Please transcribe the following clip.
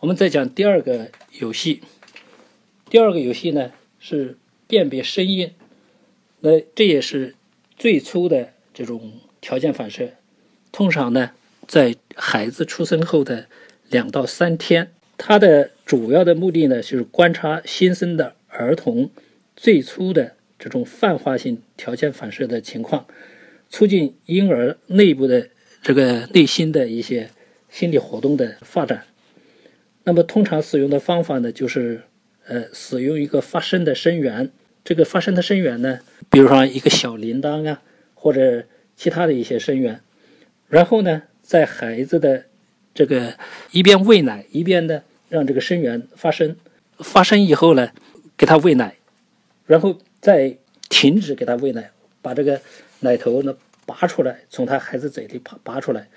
我们再讲第二个游戏。第二个游戏呢是辨别声音，那这也是最初的这种条件反射。通常呢，在孩子出生后的两到三天，它的主要的目的呢就是观察新生的儿童最初的这种泛化性条件反射的情况，促进婴儿内部的这个内心的一些心理活动的发展。那么通常使用的方法呢，就是呃使用一个发声的声源。这个发声的声源呢，比如说一个小铃铛啊，或者其他的一些声源。然后呢，在孩子的这个一边喂奶一边呢，让这个声源发声。发声以后呢，给他喂奶，然后再停止给他喂奶，把这个奶头呢拔出来，从他孩子嘴里拔拔出来，